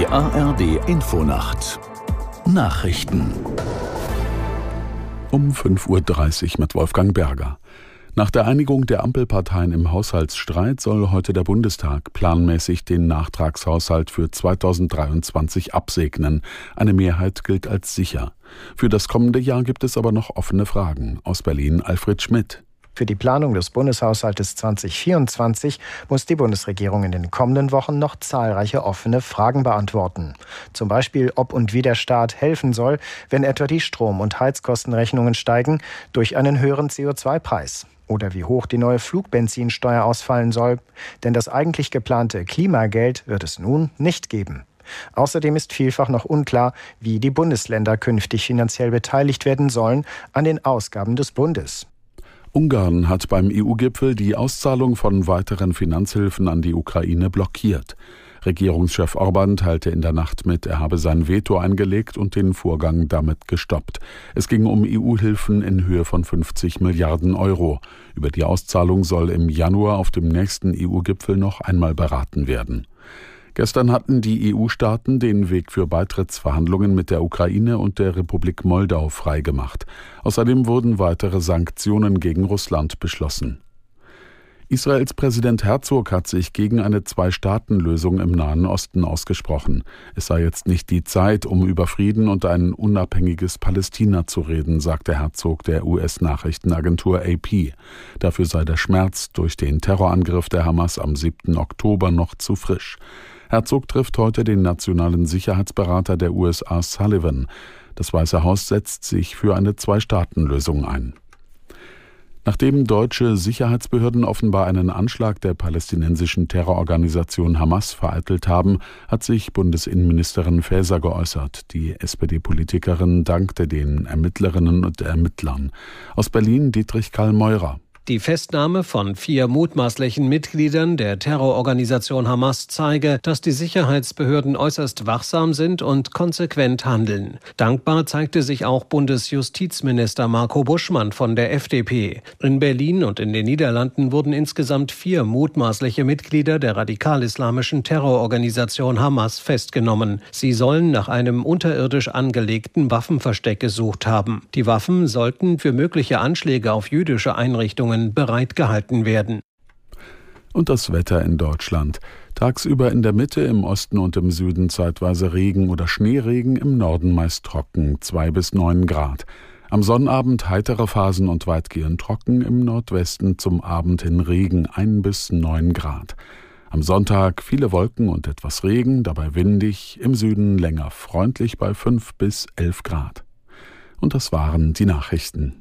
Die ARD Infonacht Nachrichten um 5.30 Uhr mit Wolfgang Berger. Nach der Einigung der Ampelparteien im Haushaltsstreit soll heute der Bundestag planmäßig den Nachtragshaushalt für 2023 absegnen. Eine Mehrheit gilt als sicher. Für das kommende Jahr gibt es aber noch offene Fragen. Aus Berlin Alfred Schmidt. Für die Planung des Bundeshaushaltes 2024 muss die Bundesregierung in den kommenden Wochen noch zahlreiche offene Fragen beantworten. Zum Beispiel, ob und wie der Staat helfen soll, wenn etwa die Strom- und Heizkostenrechnungen steigen durch einen höheren CO2-Preis. Oder wie hoch die neue Flugbenzinsteuer ausfallen soll. Denn das eigentlich geplante Klimageld wird es nun nicht geben. Außerdem ist vielfach noch unklar, wie die Bundesländer künftig finanziell beteiligt werden sollen an den Ausgaben des Bundes. Ungarn hat beim EU-Gipfel die Auszahlung von weiteren Finanzhilfen an die Ukraine blockiert. Regierungschef Orban teilte in der Nacht mit, er habe sein Veto eingelegt und den Vorgang damit gestoppt. Es ging um EU-Hilfen in Höhe von 50 Milliarden Euro. Über die Auszahlung soll im Januar auf dem nächsten EU-Gipfel noch einmal beraten werden. Gestern hatten die EU-Staaten den Weg für Beitrittsverhandlungen mit der Ukraine und der Republik Moldau freigemacht. Außerdem wurden weitere Sanktionen gegen Russland beschlossen. Israels Präsident Herzog hat sich gegen eine Zwei-Staaten-Lösung im Nahen Osten ausgesprochen. Es sei jetzt nicht die Zeit, um über Frieden und ein unabhängiges Palästina zu reden, sagte Herzog der US-Nachrichtenagentur AP. Dafür sei der Schmerz durch den Terrorangriff der Hamas am 7. Oktober noch zu frisch. Herzog trifft heute den nationalen Sicherheitsberater der USA Sullivan. Das Weiße Haus setzt sich für eine Zwei-Staaten-Lösung ein. Nachdem deutsche Sicherheitsbehörden offenbar einen Anschlag der palästinensischen Terrororganisation Hamas vereitelt haben, hat sich Bundesinnenministerin Faeser geäußert. Die SPD-Politikerin dankte den Ermittlerinnen und Ermittlern. Aus Berlin Dietrich Karl Meurer. Die Festnahme von vier mutmaßlichen Mitgliedern der Terrororganisation Hamas zeige, dass die Sicherheitsbehörden äußerst wachsam sind und konsequent handeln. Dankbar zeigte sich auch Bundesjustizminister Marco Buschmann von der FDP. In Berlin und in den Niederlanden wurden insgesamt vier mutmaßliche Mitglieder der radikal-islamischen Terrororganisation Hamas festgenommen. Sie sollen nach einem unterirdisch angelegten Waffenversteck gesucht haben. Die Waffen sollten für mögliche Anschläge auf jüdische Einrichtungen Verhandlungen bereitgehalten werden. Und das Wetter in Deutschland. Tagsüber in der Mitte, im Osten und im Süden zeitweise Regen oder Schneeregen, im Norden meist trocken, 2 bis 9 Grad. Am Sonnabend heitere Phasen und weitgehend trocken, im Nordwesten zum Abend hin Regen 1 bis 9 Grad. Am Sonntag viele Wolken und etwas Regen, dabei windig, im Süden länger freundlich bei 5 bis 11 Grad. Und das waren die Nachrichten.